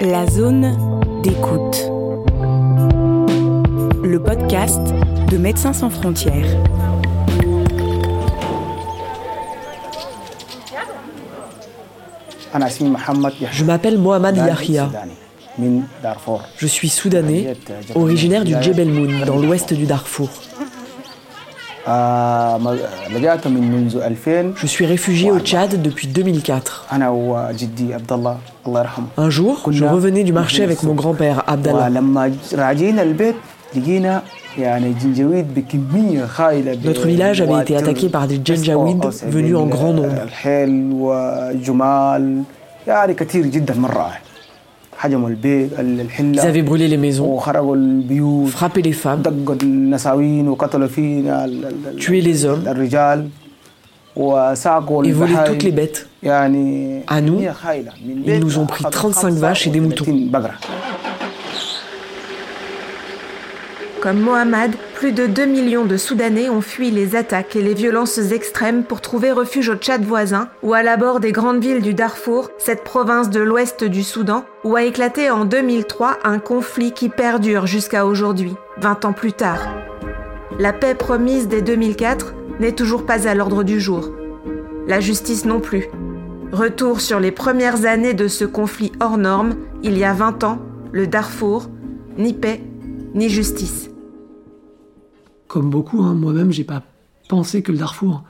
La zone d'écoute. Le podcast de Médecins sans frontières. Je m'appelle Mohamed Yahya. Je suis soudanais, originaire du Djebel Moon, dans l'ouest du Darfour. Je suis réfugié au Tchad depuis 2004. Un jour, je revenais du marché avec mon grand-père, Abdallah. Notre village avait été attaqué par des Janjaweed venus en grand nombre. Ils avaient brûlé les maisons, frappé les femmes, tué les hommes. et volé toutes les bêtes. À nous, ils nous ont pris 35 vaches et des moutons. Comme Mohamed, plus de 2 millions de Soudanais ont fui les attaques et les violences extrêmes pour trouver refuge au Tchad voisin ou à l'abord des grandes villes du Darfour, cette province de l'ouest du Soudan, où a éclaté en 2003 un conflit qui perdure jusqu'à aujourd'hui, 20 ans plus tard. La paix promise dès 2004 n'est toujours pas à l'ordre du jour. La justice non plus. Retour sur les premières années de ce conflit hors norme, il y a 20 ans, le Darfour, ni paix, ni justice comme beaucoup, hein, moi-même, j'ai pas pensé que le Darfour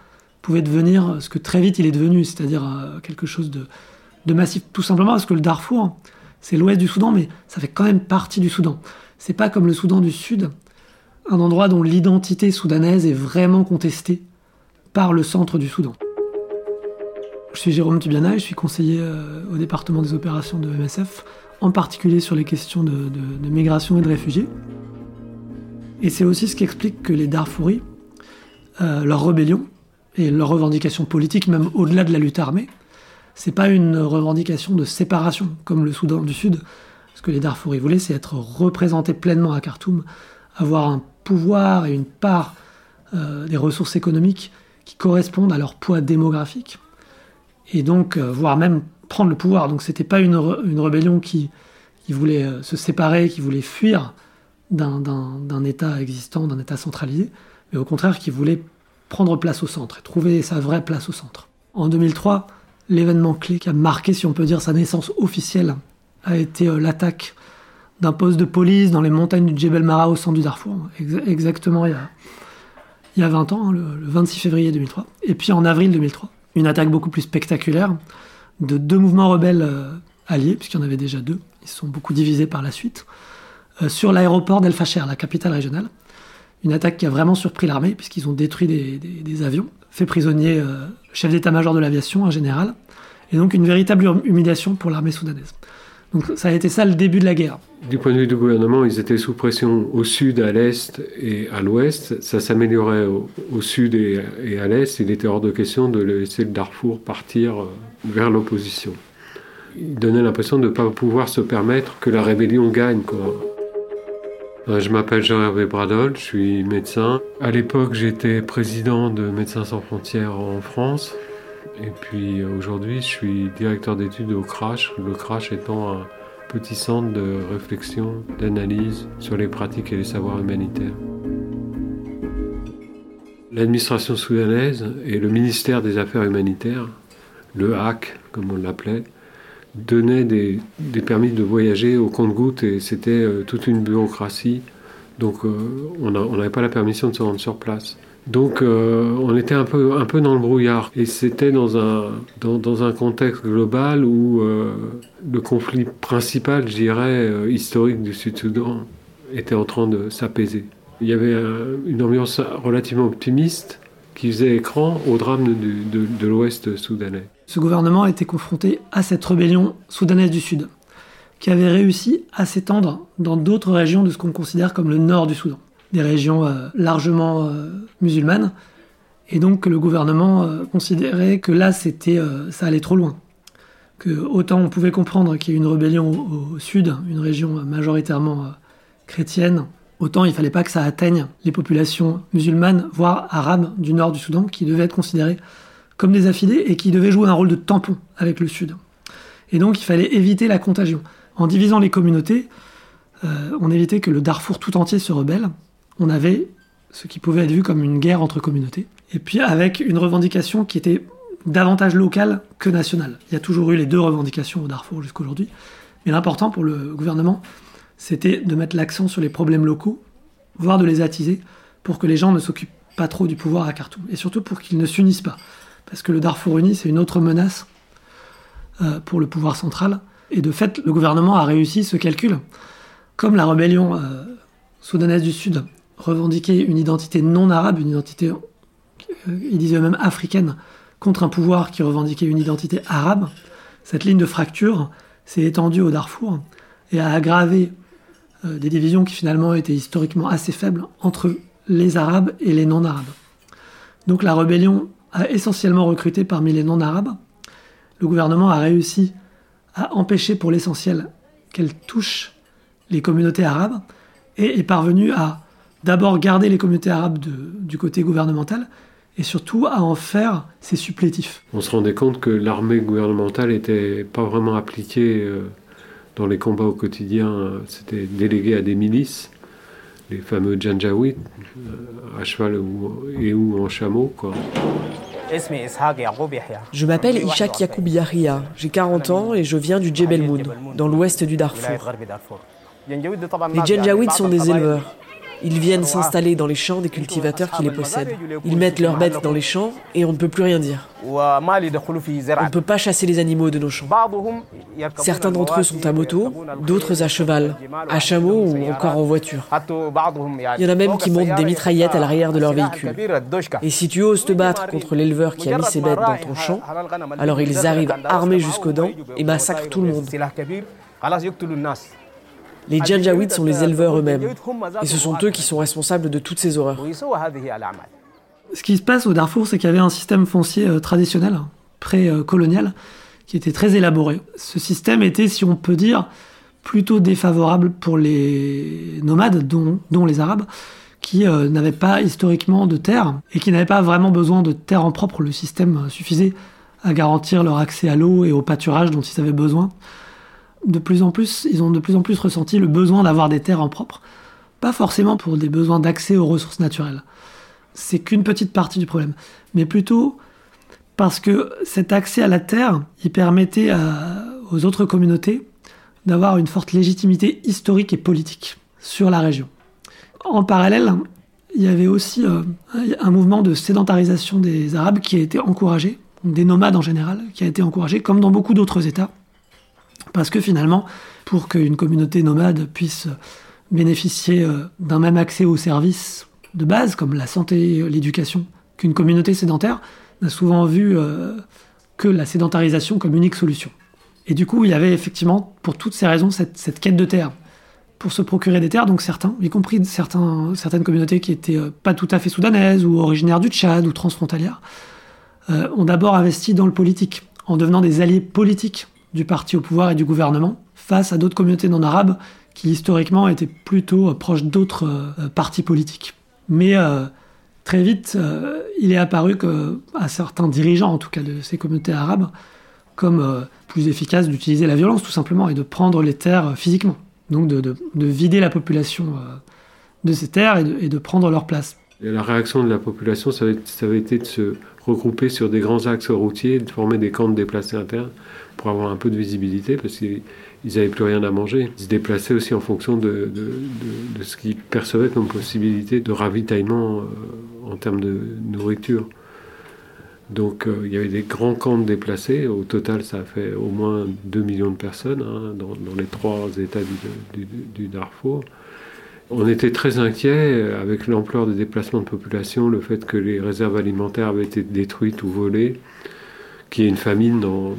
pouvait devenir ce que très vite il est devenu, c'est-à-dire euh, quelque chose de, massif. Tout simplement parce que le Darfour, c'est l'ouest du Soudan, mais ça fait quand même partie du Soudan. C'est pas comme le Soudan du Sud, un endroit dont l'identité soudanaise est vraiment contestée par le centre du Soudan. Je suis Jérôme Tubiana je suis conseiller euh, au département des opérations de MSF, en particulier sur les questions de migration et de réfugiés. Et c'est aussi ce qui explique que les Darfouris, euh, leur rébellion et leur revendication politique, même au-delà de la lutte armée, c'est pas une revendication de séparation comme le Soudan du Sud. Ce que les Darfouris voulaient, c'est être représentés pleinement à Khartoum, avoir un pouvoir et une part euh, des ressources économiques qui correspondent à leur poids démographique, et donc euh, voire même prendre le pouvoir. Donc c'était pas une, rébellion qui voulait se séparer, qui voulait fuir d'un État existant, d'un État centralisé, mais au contraire qui voulait prendre place au centre et trouver sa vraie place au centre. En 2003, l'événement clé qui a marqué, si on peut dire, sa naissance officielle a été euh, l'attaque d'un poste de police dans les montagnes du Djebel Mara au centre du Darfour, exactement il y, a, il y a 20 ans, hein, le, 26 février 2003. Et puis en avril 2003, une attaque beaucoup plus spectaculaire de deux mouvements rebelles euh, alliés, puisqu'il y en avait déjà deux, ils sont beaucoup divisés par la suite, sur l'aéroport d'El Facher, la capitale régionale. Une attaque qui a vraiment surpris l'armée, puisqu'ils ont détruit des, avions, fait prisonnier euh, le chef d'état-major de l'aviation, un général, et donc une véritable humiliation pour l'armée soudanaise. Donc ça a été ça le début de la guerre. Du point de vue du gouvernement, ils étaient sous pression au sud, à l'est et à l'ouest. Ça s'améliorait au, sud et, à l'est. Il était hors de question de laisser le Darfour partir euh, vers l'opposition. Il donnait l'impression de ne pas pouvoir se permettre que la rébellion gagne. Euh, je m'appelle Jean-Hervé Bradol, je suis médecin. À l'époque, j'étais président de Médecins sans frontières en France. Et puis euh, aujourd'hui, je suis directeur d'études au CRASH, le CRASH étant un petit centre de réflexion, d'analyse sur les pratiques et les savoirs humanitaires. L'administration soudanaise et le ministère des Affaires humanitaires, le HAC comme on l'appelait, donnait des, permis de voyager au compte-goutte et c'était euh, toute une bureaucratie. Donc euh, on n'avait pas la permission de se rendre sur place. Donc euh, on était un peu, dans le brouillard. Et c'était dans, un contexte global où le conflit principal, je dirais, historique du Sud-Soudan était en train de s'apaiser. Il y avait une ambiance relativement optimiste qui faisait écran au drame de, l'Ouest soudanais. Ce gouvernement été confronté à cette rébellion soudanaise du Sud, qui avait réussi à s'étendre dans d'autres régions de ce qu'on considère comme le nord du Soudan, des régions euh, largement euh, musulmanes, et donc le gouvernement euh, considérait que là c'était ça allait trop loin, que autant on pouvait comprendre qu'il y ait une rébellion au sud, une région majoritairement chrétienne, autant il fallait pas que ça atteigne les populations musulmanes, voire arabes du nord du Soudan, qui devaient être considérées comme des affidés et qui devaient jouer un rôle de tampon avec le Sud. Et donc il fallait éviter la contagion. En divisant les communautés, euh, on évitait que le Darfour tout entier se rebelle. On avait ce qui pouvait être vu comme une guerre entre communautés. Et puis avec une revendication qui était davantage locale que nationale. Il y a toujours eu les deux revendications au Darfour jusqu'aujourd'hui. Mais l'important pour le gouvernement, c'était de mettre l'accent sur les problèmes locaux, voire de les attiser, pour que les gens ne s'occupent pas trop du pouvoir à Khartoum. Et surtout pour qu'ils ne s'unissent pas. Parce que le Darfour uni, c'est une autre menace euh, pour le pouvoir central. Et de fait, le gouvernement a réussi ce calcul. Comme la rébellion euh, soudanaise du Sud revendiquait une identité non arabe, une identité, euh, ils disaient même africaine, contre un pouvoir qui revendiquait une identité arabe, cette ligne de fracture s'est étendue au Darfour et a aggravé des divisions qui finalement étaient historiquement assez faibles entre les Arabes et les non-Arabes. Donc la rébellion a essentiellement recruté parmi les non-Arabes. Le gouvernement a réussi à empêcher pour l'essentiel qu'elle touche les communautés arabes et est parvenu à d'abord garder les communautés arabes du côté gouvernemental et surtout à en faire ses supplétifs. On se rendait compte que l'armée gouvernementale n'était pas vraiment appliquée euh, dans les combats au quotidien, c'était délégué à des milices, les fameux Janjaweed, euh, à cheval et ou en chameau. Quoi. Je m'appelle Ishak Yacoub Yahia, j'ai 40 ans et je viens du Djebel Moon, dans l'ouest du Darfour. Les Janjaweed sont des éleveurs. Ils viennent s'installer dans les champs des cultivateurs qui les possèdent. Ils mettent leurs bêtes dans les champs et on ne peut plus rien dire. On ne peut pas chasser les animaux de nos champs. Certains d'entre eux sont à moto, d'autres à cheval, à chameau ou encore en voiture. Il y en a même qui montent des mitraillettes à l'arrière de leur véhicule. Et si tu oses te battre contre l'éleveur qui a mis ses bêtes dans ton champ, alors ils arrivent armés jusqu'aux dents et massacrent tout le monde. Les Janjaweed sont les éleveurs eux-mêmes, et ce sont eux qui sont responsables de toutes ces horreurs. Ce qui se passe au Darfour, c'est qu'il y avait un système foncier euh, traditionnel, pré-colonial, qui était très élaboré. Ce système était, si on peut dire, plutôt défavorable pour les nomades, dont, les Arabes, qui euh, n'avaient pas historiquement de terre et qui n'avaient pas vraiment besoin de terre en propre. Le système suffisait à garantir leur accès à l'eau et au pâturage dont ils avaient besoin de plus en plus, ils ont de plus en plus ressenti le besoin d'avoir des terres en propre. Pas forcément pour des besoins d'accès aux ressources naturelles. C'est qu'une petite partie du problème. Mais plutôt parce que cet accès à la terre, il permettait aux autres communautés d'avoir une forte légitimité historique et politique sur la région. En parallèle, il y avait aussi euh, un mouvement de sédentarisation des Arabes qui a été encouragé, des nomades en général, qui a été encouragé, comme dans beaucoup d'autres États. Parce que finalement, pour qu'une communauté nomade puisse bénéficier euh, d'un même accès aux services de base, comme la santé, et l'éducation, qu'une communauté sédentaire n'a souvent vu euh, que la sédentarisation comme unique solution. Et du coup, il y avait effectivement, pour toutes ces raisons, cette, quête de terre. Pour se procurer des terres, donc certains, y compris certains, certaines communautés qui étaient euh, pas tout à fait soudanaises ou originaires du Tchad ou transfrontalières, ont d'abord investi dans le politique, en devenant des alliés politiques du parti au pouvoir et du gouvernement face à d'autres communautés non arabes qui historiquement étaient plutôt euh, proches d'autres euh, partis politiques. Mais euh, très vite, il est apparu que, à certains dirigeants, en tout cas de ces communautés arabes, comme plus efficace d'utiliser la violence tout simplement et de prendre les terres physiquement. Donc de, vider la population de ces terres et de, prendre leur place. La réaction de la population, ça avait, été de se regrouper sur des grands axes routiers, de former des camps déplacés internes pour avoir un peu de visibilité, parce qu'ils n'avaient plus rien à manger. Ils se déplaçaient aussi en fonction de, ce qu'ils percevaient comme possibilité de ravitaillement euh, en termes de nourriture. Donc euh, il y avait des grands camps déplacés. Au total, ça a fait au moins 2 millions de personnes hein, dans, les trois États du, Darfour. On était très inquiets avec l'ampleur des déplacements de population, le fait que les réserves alimentaires avaient été détruites ou volées qu'il y ait une famine dans,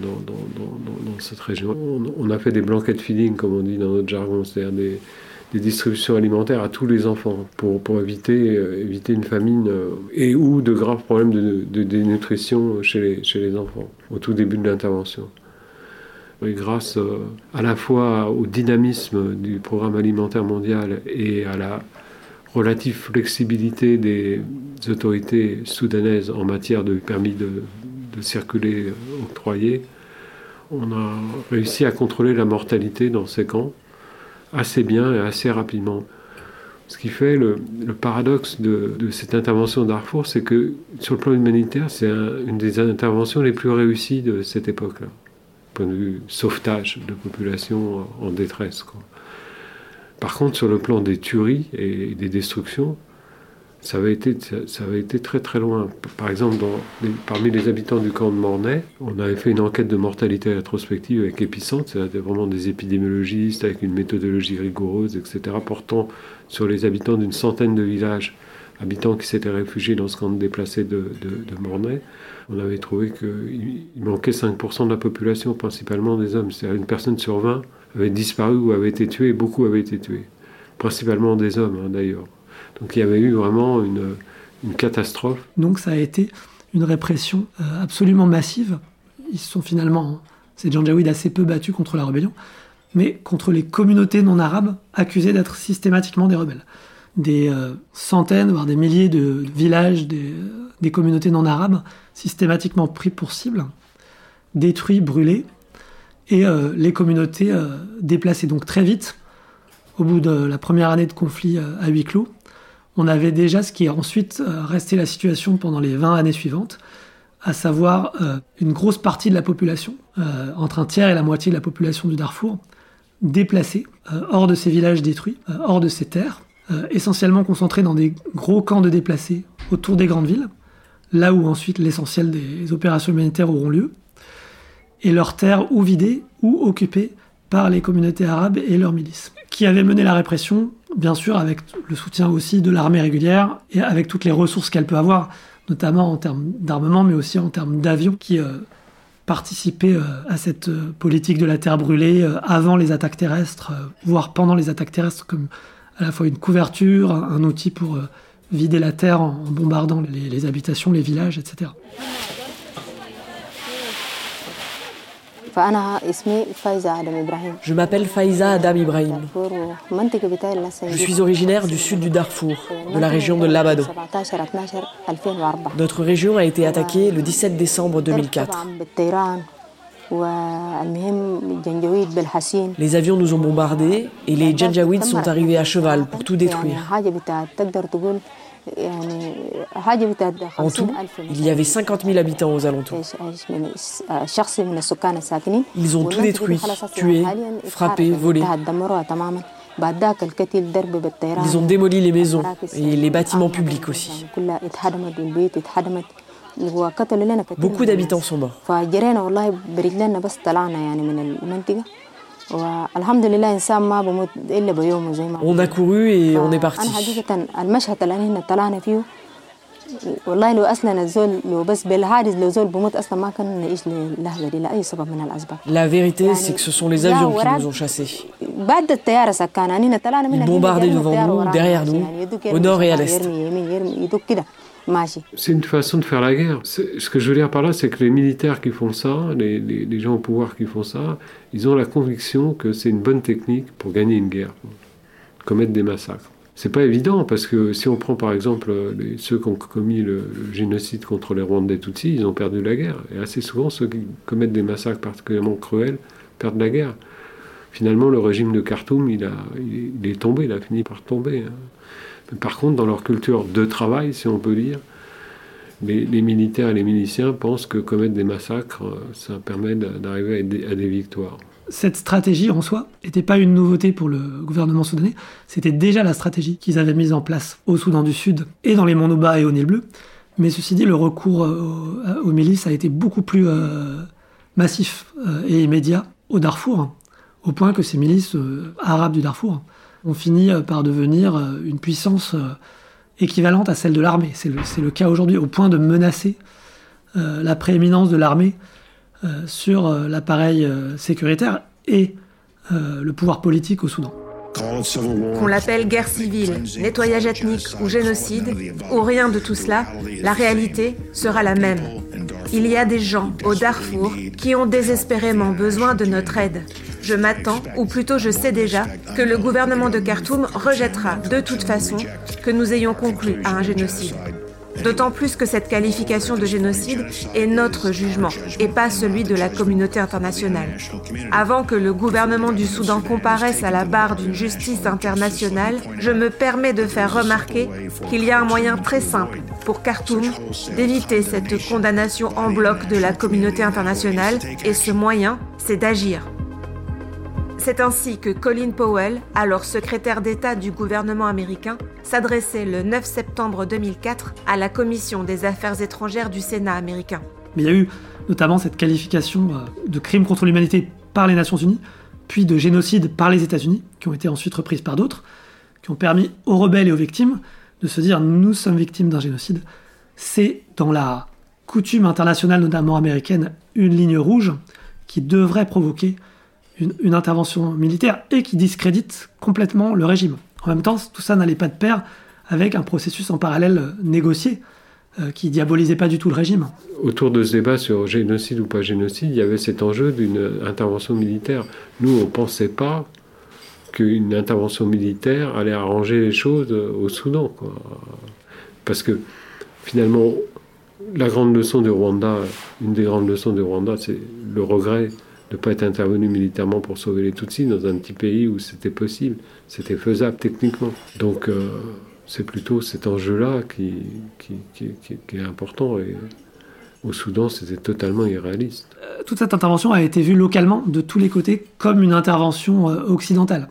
cette région. On, a fait des blanquettes feeding, comme on dit dans notre jargon, c'est-à-dire des, distributions alimentaires à tous les enfants pour, euh, éviter une famine euh, et ou de graves problèmes de, dénutrition chez les enfants au tout début de l'intervention. Grâce euh, à la fois au dynamisme du programme alimentaire mondial et à la relative flexibilité des autorités soudanaises en matière de permis de, circuler octroyé, on a réussi à contrôler la mortalité dans ces camps assez bien et assez rapidement. Ce qui fait le, paradoxe de, cette intervention Darfour, c'est que sur le plan humanitaire, c'est une des interventions les plus réussies de cette époque-là, de sauvetage de populations en détresse. Par contre, sur le plan des tueries et des destructions, ça avait été, ça avait été très très loin. Par exemple, parmi les habitants du camp de Mornay, on avait fait une enquête de mortalité rétrospective avec Épicentre, c'était vraiment des épidémiologistes avec une méthodologie rigoureuse, etc., portant sur les habitants d'une centaine de villages, habitants qui s'étaient réfugiés dans ce camp de déplacés de, Mornay. On avait trouvé qu'il manquait 5% de la population, principalement des hommes. C'est-à-dire une personne sur 20 avait disparu ou avait été tuée, beaucoup avaient été tués. Principalement des hommes, hein, d'ailleurs. Donc il y avait eu vraiment une, catastrophe. Donc ça a été une répression euh, absolument massive. Ils sont finalement, ces Janjaouides, assez peu battus contre la rébellion, mais contre les communautés non arabes accusées d'être systématiquement des rebelles. Des euh, centaines, voire des milliers de, villages des, communautés non arabes systématiquement pris pour cible, détruits, brûlés, et euh, les communautés déplacées. Donc très vite, au bout de la première année de conflit à huis clos, on avait déjà ce qui est ensuite euh, resté la situation pendant les 20 années suivantes, à savoir euh, une grosse partie de la population, euh, entre un tiers et la moitié de la population du Darfour, déplacée hors de ces villages détruits, hors de ces terres, essentiellement concentrés dans des gros camps de déplacés autour des grandes villes, là où ensuite l'essentiel des opérations humanitaires auront lieu, et leurs terres ou vidées ou occupées par les communautés arabes et leurs milices, qui avaient mené la répression bien sûr avec le soutien aussi de l'armée régulière et avec toutes les ressources qu'elle peut avoir, notamment en termes d'armement, mais aussi en termes d'avions qui euh, participaient euh, à cette euh, politique de la terre brûlée avant les attaques terrestres, voire pendant les attaques terrestres, comme à la fois une couverture, un, outil pour vider la terre en, bombardant les habitations, les villages, etc. Je m'appelle Faiza Adam Ibrahim. Je suis originaire du sud du Darfour, de la région de Labado. Notre région a été attaquée le 17 décembre 2004. Les avions nous ont bombardés et les Janjaweeds sont arrivés à cheval pour tout détruire. En tout, il y avait 50 000 habitants aux alentours. Ils ont tout détruit, tué, frappé, volé. Ils ont démoli les maisons et les bâtiments publics aussi. Beaucoup d'habitants sont morts. On a couru et on est parti. La vérité, c'est que ce sont les avions qui nous ont chassés. Ils bombardaient devant nous, derrière nous, au nord et à l'est. C'est une façon de faire la guerre. Ce que je veux dire par là, c'est que les militaires qui font ça, les, gens au pouvoir qui font ça, ils ont la conviction que c'est une bonne technique pour gagner une guerre, commettre des massacres. C'est pas évident parce que si on prend par exemple ceux qui ont commis le, génocide contre les Rwandais Tutsis, ils ont perdu la guerre. Et assez souvent, ceux qui commettent des massacres particulièrement cruels perdent la guerre. Finalement, le régime de Khartoum, il, a, est tombé, il a fini par tomber. Hein. Par contre, dans leur culture de travail, si on peut dire, les, militaires et les miliciens pensent que commettre des massacres, euh, ça permet d'arriver à, des victoires. Cette stratégie en soi n'était pas une nouveauté pour le gouvernement soudanais, c'était déjà la stratégie qu'ils avaient mise en place au Soudan du Sud et dans les Monts-Nouba et au Nil Bleu. Mais ceci dit, le recours euh, aux, milices a été beaucoup plus euh, massif et immédiat au Darfour, hein, au point que ces milices arabes du Darfour ont fini euh, par devenir euh, une puissance euh, équivalente à celle de l'armée. C'est le, cas aujourd'hui, au point de menacer la prééminence de l'armée sur l'appareil sécuritaire et le pouvoir politique au Soudan. Qu'on l'appelle guerre civile, nettoyage ethnique ou génocide, ou rien de tout cela, la réalité sera la même. Il y a des gens au Darfour qui ont désespérément besoin de notre aide. Je m'attends, ou plutôt je sais déjà, que le gouvernement de Khartoum rejettera de toute façon que nous ayons conclu à un génocide. D'autant plus que cette qualification de génocide est notre jugement et pas celui de la communauté internationale. Avant que le gouvernement du Soudan comparaisse à la barre d'une justice internationale, je me permets de faire remarquer qu'il y a un moyen très simple pour Khartoum d'éviter cette condamnation en bloc de la communauté internationale et ce moyen, c'est d'agir. C'est ainsi que Colin Powell, alors secrétaire d'État du gouvernement américain, s'adressait le 9 septembre 2004 à la Commission des Affaires étrangères du Sénat américain. Mais il y a eu notamment cette qualification euh, de crime contre l'humanité par les Nations Unies, puis de génocide par les États-Unis, qui ont été ensuite reprises par d'autres, qui ont permis aux rebelles et aux victimes de se dire nous sommes victimes d'un génocide. C'est dans la coutume internationale, notamment américaine, une ligne rouge qui devrait provoquer une, intervention militaire et qui discrédite complètement le régime. En même temps, tout ça n'allait pas de pair avec un processus en parallèle négocié euh, qui diabolisait pas du tout le régime. Autour de ce débat sur génocide ou pas génocide, il y avait cet enjeu d'une intervention militaire. Nous, on ne pensait pas qu'une intervention militaire allait arranger les choses au Soudan. Parce que finalement, la grande leçon du Rwanda, une des grandes leçons du Rwanda, c'est le regret de ne pas être intervenu militairement pour sauver les Tutsis dans un petit pays où c'était possible, c'était faisable techniquement. Donc euh, c'est plutôt cet enjeu-là qui, qui, est important. Et au Soudan, c'était totalement irréaliste. Euh, toute cette intervention a été vue localement, de tous les côtés, comme une intervention euh, occidentale.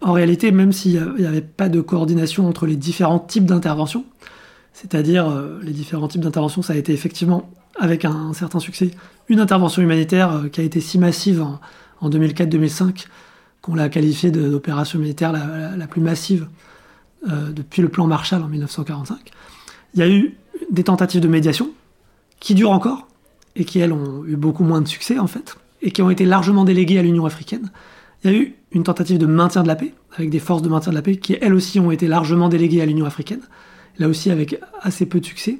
En réalité, même s'il n'y avait pas de coordination entre les différents types d'interventions, c'est-à-dire les différents types d'interventions, ça a été effectivement avec un, certain succès, une intervention humanitaire euh, qui a été si massive en, 2004-2005 qu'on l'a qualifiée d'opération militaire la, plus massive euh, depuis le plan Marshall en 1945. Il y a eu des tentatives de médiation qui durent encore et qui, elles, ont eu beaucoup moins de succès, en fait, et qui ont été largement déléguées à l'Union africaine. Il y a eu une tentative de maintien de la paix, avec des forces de maintien de la paix qui, elles aussi, ont été largement déléguées à l'Union africaine, là aussi avec assez peu de succès.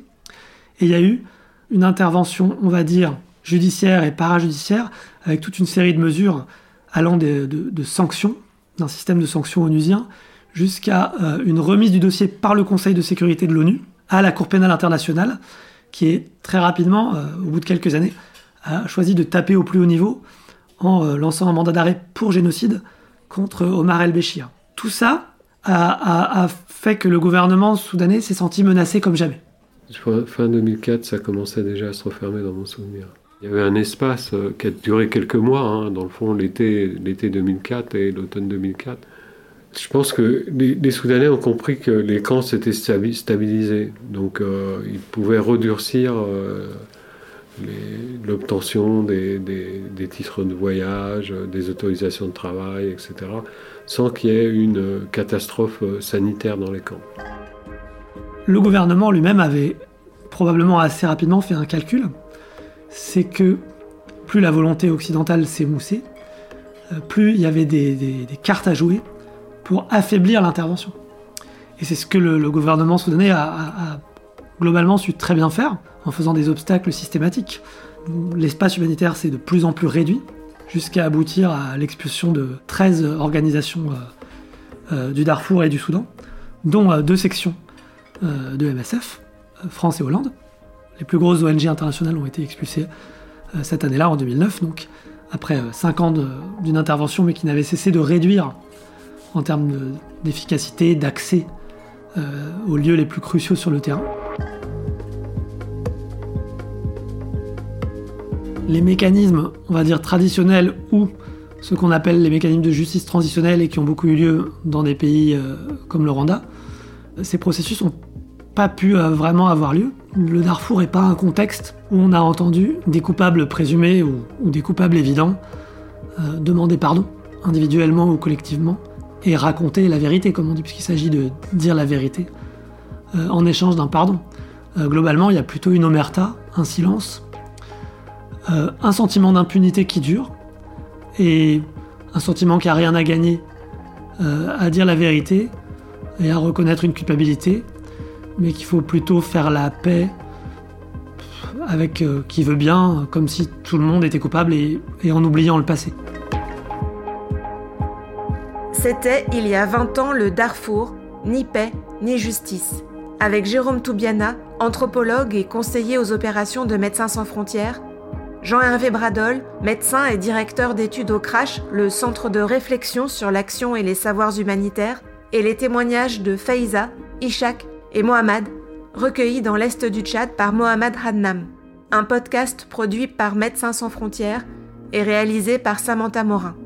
Et il y a eu une intervention, on va dire, judiciaire et parajudiciaire, avec toute une série de mesures allant de, sanctions, d'un système de sanctions onusien, jusqu'à euh, une remise du dossier par le Conseil de sécurité de l'ONU à la Cour pénale internationale, qui est très rapidement, euh, au bout de quelques années, a choisi de taper au plus haut niveau en euh, lançant un mandat d'arrêt pour génocide contre Omar el-Béchir. Tout ça a fait que le gouvernement soudanais s'est senti menacé comme jamais. Fin 2004, ça commençait déjà à se refermer dans mon souvenir. Il y avait un espace euh, qui a duré quelques mois, hein, dans le fond, l'été, l'été 2004 et l'automne 2004. Je pense que les, Soudanais ont compris que les camps s'étaient stabilisés, donc euh, ils pouvaient redurcir euh, l'obtention des, titres de voyage, des autorisations de travail, etc., sans qu'il y ait une catastrophe sanitaire dans les camps. Le gouvernement lui-même avait probablement assez rapidement fait un calcul, c'est que plus la volonté occidentale s'émoussait, euh, plus il y avait des, cartes à jouer pour affaiblir l'intervention. Et c'est ce que le, gouvernement soudanais a, globalement su très bien faire en faisant des obstacles systématiques. L'espace humanitaire s'est de plus en plus réduit jusqu'à aboutir à l'expulsion de 13 organisations euh, euh, du Darfour et du Soudan, dont deux sections euh, de MSF, euh, France et Hollande. Les plus grosses ONG internationales ont été expulsées euh, cette année-là, en 2009, donc après 5 ans d'une intervention, mais qui n'avait cessé de réduire en termes d'efficacité, d'accès aux lieux les plus cruciaux sur le terrain. Les mécanismes, on va dire traditionnels, ou ce qu'on appelle les mécanismes de justice transitionnelle et qui ont beaucoup eu lieu dans des pays comme le Rwanda, ces processus ont pas pu euh, vraiment avoir lieu. Le Darfour n'est pas un contexte où on a entendu des coupables présumés ou, des coupables évidents euh, demander pardon, individuellement ou collectivement, et raconter la vérité, comme on dit, puisqu'il s'agit de dire la vérité euh, en échange d'un pardon. globalement, il y a plutôt une omerta, un silence, un sentiment d'impunité qui dure, et un sentiment qui a rien à gagner à dire la vérité et à reconnaître une culpabilité, mais qu'il faut plutôt faire la paix avec euh, qui veut bien, comme si tout le monde était coupable et, en oubliant le passé. C'était il y a 20 ans le Darfour, ni paix, ni justice. avec Jérôme Toubiana, anthropologue et conseiller aux opérations de Médecins sans frontières, Jean-Hervé Bradol, médecin et directeur d'études au CRASH, le centre de réflexion sur l'action et les savoirs humanitaires, et les témoignages de Faiza, Ishak et Mohamed, recueillis dans l'Est du Tchad par Mohamed Hannam, un podcast produit par Médecins sans frontières et réalisé par Samantha Morin.